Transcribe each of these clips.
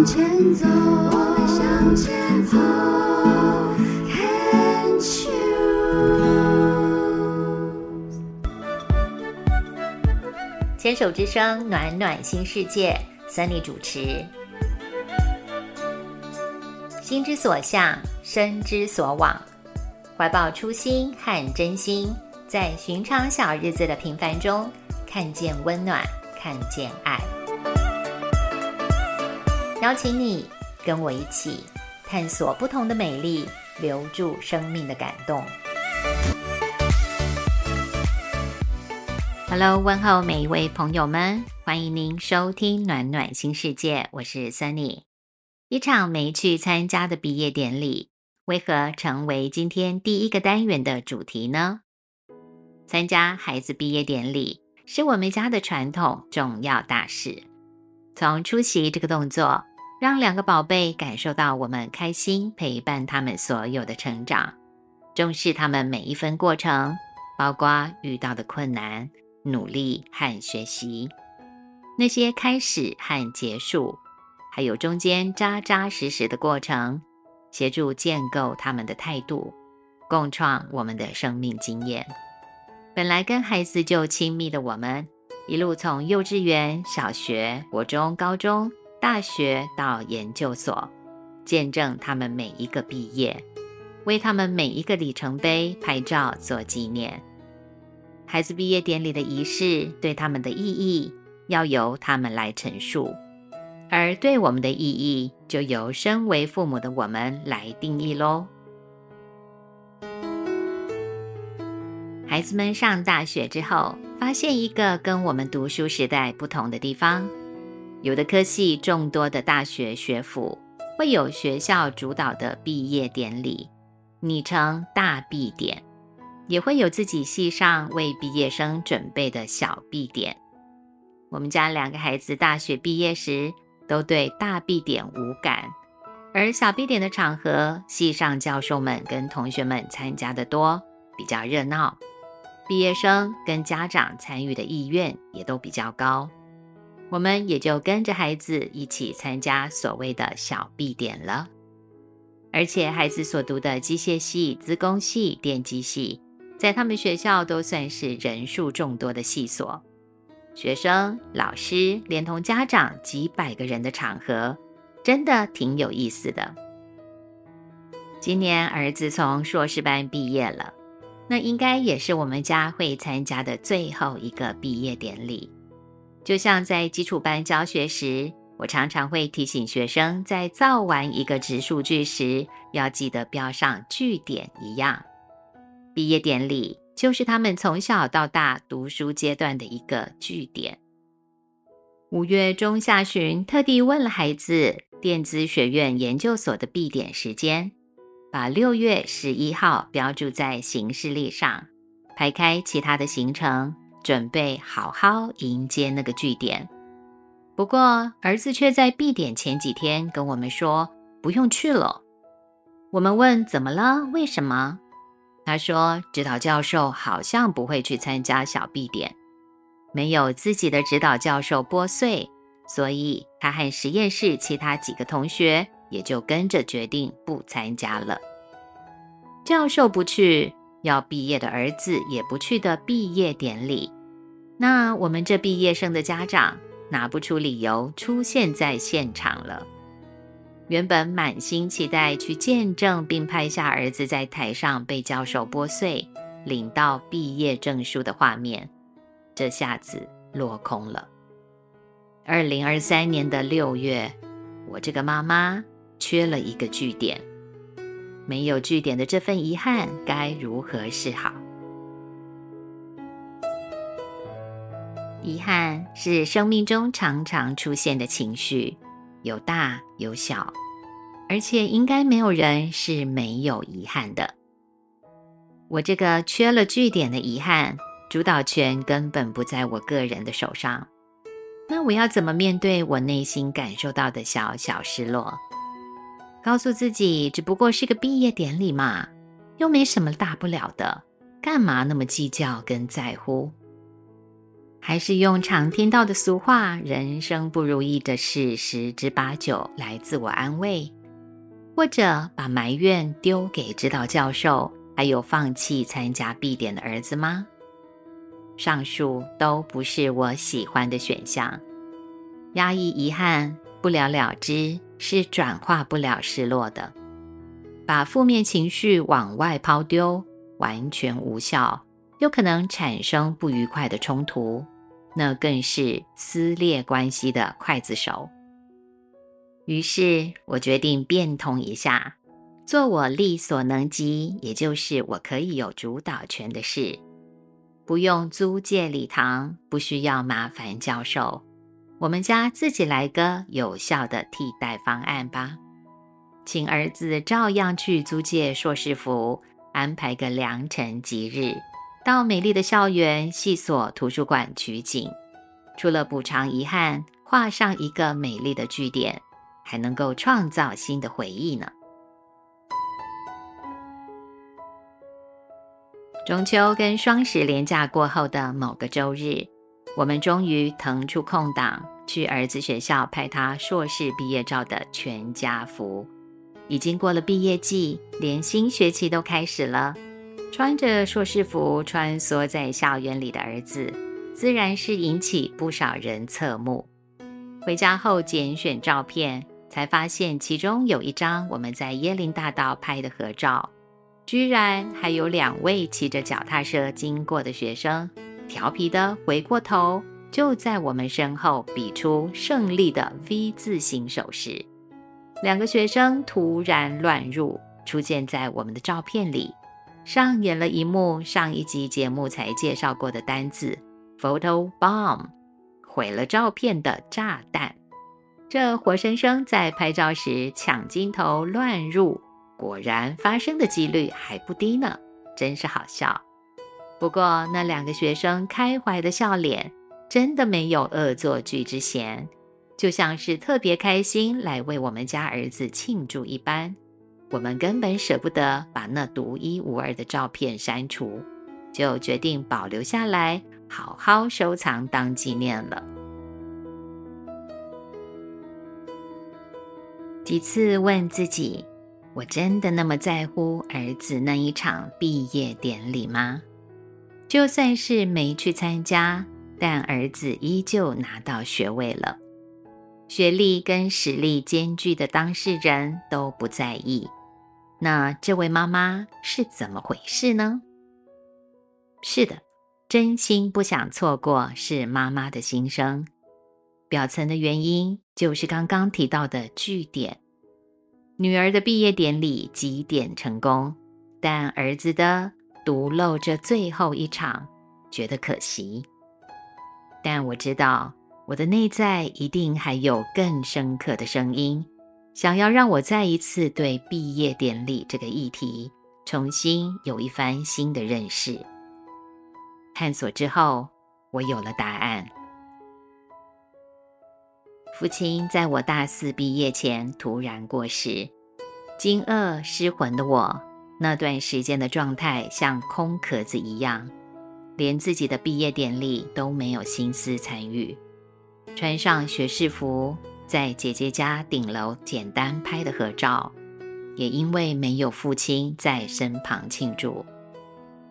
向前走，我们向前走，Can choose。牵手之声，暖暖新世界，Sunny 主持。心之所向，身之所往，怀抱初心和真心，在寻常小日子的平凡中，看见温暖，看见爱。邀请你跟我一起探索不同的美丽，留住生命的感动。Hello，问候每一位朋友们，欢迎您收听暖暖新世界，我是 Sunny。一场没去参加的毕业典礼，为何成为今天第一个单元的主题呢？参加孩子毕业典礼是我们家的传统重要大事，从出席这个动作。让两个宝贝感受到我们开心陪伴他们所有的成长，重视他们每一分过程，包括遇到的困难、努力和学习，那些开始和结束，还有中间扎扎实实的过程，协助建构他们的态度，共创我们的生命经验。本来跟孩子就亲密的我们，一路从幼稚园、小学、国中、高中。大学到研究所，见证他们每一个毕业，为他们每一个里程碑拍照做纪念。孩子毕业典礼的仪式对他们的意义，要由他们来陈述，而对我们的意义，就由身为父母的我们来定义喽。孩子们上大学之后，发现一个跟我们读书时代不同的地方。有的科系众多的大学学府会有学校主导的毕业典礼，昵称大毕典，也会有自己系上为毕业生准备的小毕典。我们家两个孩子大学毕业时都对大毕典无感，而小毕典的场合，系上教授们跟同学们参加的多，比较热闹，毕业生跟家长参与的意愿也都比较高。我们也就跟着孩子一起参加所谓的小毕典了。而且孩子所读的机械系、资工系、电机系，在他们学校都算是人数众多的系所，学生、老师连同家长几百个人的场合，真的挺有意思的。今年儿子从硕士班毕业了，那应该也是我们家会参加的最后一个毕业典礼。就像在基础班教学时，我常常会提醒学生，在造完一个直数句时，要记得标上句点一样。毕业典礼就是他们从小到大读书阶段的一个句点。五月中下旬，特地问了孩子电子学院研究所的毕点时间，把六月十一号标注在行事历上，排开其他的行程。准备好好迎接那个据点，不过儿子却在闭点前几天跟我们说不用去了。我们问怎么了？为什么？他说指导教授好像不会去参加小闭点，没有自己的指导教授拨穗，所以他和实验室其他几个同学也就跟着决定不参加了。教授不去。要毕业的儿子也不去的毕业典礼，那我们这毕业生的家长拿不出理由出现在现场了。原本满心期待去见证并拍下儿子在台上被教授拨穗、领到毕业证书的画面，这下子落空了。二零二三年的六月，我这个妈妈缺了一个据点。没有据点的这份遗憾，该如何是好？遗憾是生命中常常出现的情绪，有大有小，而且应该没有人是没有遗憾的。我这个缺了据点的遗憾，主导权根本不在我个人的手上。那我要怎么面对我内心感受到的小小失落？告诉自己，只不过是个毕业典礼嘛，又没什么大不了的，干嘛那么计较跟在乎？还是用常听到的俗话“人生不如意的事十之八九”来自我安慰，或者把埋怨丢给指导教授，还有放弃参加必点的儿子吗？上述都不是我喜欢的选项。压抑遗憾不了了之，是转化不了失落的。把负面情绪往外抛丢，完全无效，有可能产生不愉快的冲突，那更是撕裂关系的刽子手。于是我决定变通一下，做我力所能及，也就是我可以有主导权的事。不用租借礼堂，不需要麻烦教授，我们家自己来个有效的替代方案吧。请儿子照样去租借硕士服，安排个良辰吉日，到美丽的校园系所图书馆取景。除了补偿遗憾，画上一个美丽的句点，还能够创造新的回忆呢。中秋跟双十连假过后的某个周日，我们终于腾出空档去儿子学校拍他硕士毕业照的全家福。已经过了毕业季，连新学期都开始了。穿着硕士服穿梭在校园里的儿子，自然是引起不少人侧目。回家后拣选照片，才发现其中有一张我们在椰林大道拍的合照。居然还有两位骑着脚踏车经过的学生，调皮的回过头，就在我们身后比出胜利的 V 字形手势。两个学生突然乱入，出现在我们的照片里，上演了一幕上一集节目才介绍过的单字 “photo bomb”，毁了照片的炸弹。这活生生在拍照时抢镜头乱入。果然发生的几率还不低呢，真是好笑。不过那两个学生开怀的笑脸，真的没有恶作剧之嫌，就像是特别开心来为我们家儿子庆祝一般。我们根本舍不得把那独一无二的照片删除，就决定保留下来，好好收藏当纪念了。几次问自己。我真的那么在乎儿子那一场毕业典礼吗？就算是没去参加，但儿子依旧拿到学位了。学历跟实力兼具的当事人都不在意，那这位妈妈是怎么回事呢？是的，真心不想错过是妈妈的心声。表层的原因就是刚刚提到的据点。女儿的毕业典礼几点成功，但儿子的独漏这最后一场，觉得可惜。但我知道，我的内在一定还有更深刻的声音，想要让我再一次对毕业典礼这个议题重新有一番新的认识。探索之后，我有了答案。父亲在我大四毕业前突然过世，惊愕失魂的我，那段时间的状态像空壳子一样，连自己的毕业典礼都没有心思参与。穿上学士服，在姐姐家顶楼简单拍的合照，也因为没有父亲在身旁庆祝，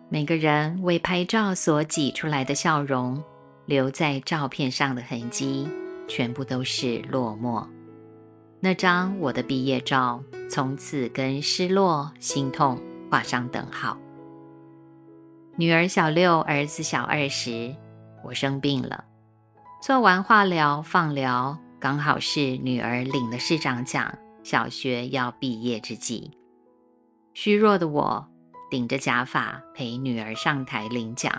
每个人为拍照所挤出来的笑容，留在照片上的痕迹。全部都是落寞。那张我的毕业照，从此跟失落、心痛画上等号。女儿小六，儿子小二时，我生病了，做完化疗、放疗，刚好是女儿领了市长奖，小学要毕业之际。虚弱的我，顶着假发陪女儿上台领奖，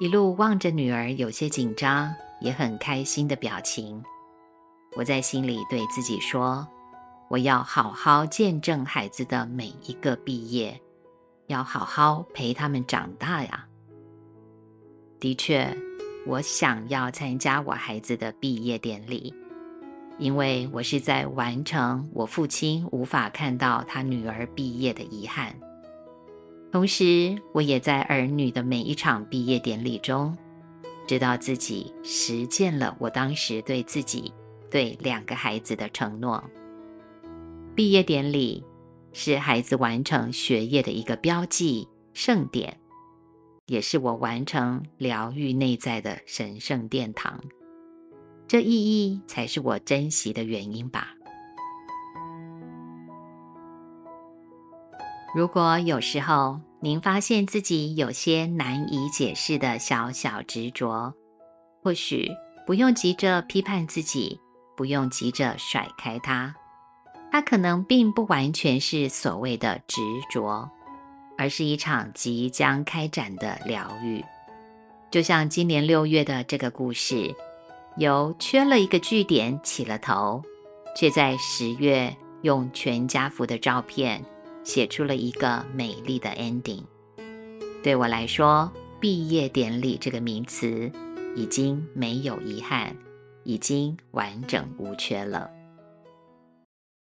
一路望着女儿，有些紧张。也很开心的表情，我在心里对自己说：“我要好好见证孩子的每一个毕业，要好好陪他们长大呀。”的确，我想要参加我孩子的毕业典礼，因为我是在完成我父亲无法看到他女儿毕业的遗憾，同时我也在儿女的每一场毕业典礼中。知道自己实践了我当时对自己、对两个孩子的承诺。毕业典礼是孩子完成学业的一个标记盛典，也是我完成疗愈内在的神圣殿堂。这意义才是我珍惜的原因吧。如果有时候您发现自己有些难以解释的小小执着，或许不用急着批判自己，不用急着甩开它。它可能并不完全是所谓的执着，而是一场即将开展的疗愈。就像今年六月的这个故事，由缺了一个句点起了头，却在十月用全家福的照片。写出了一个美丽的 ending。对我来说，毕业典礼这个名词已经没有遗憾，已经完整无缺了。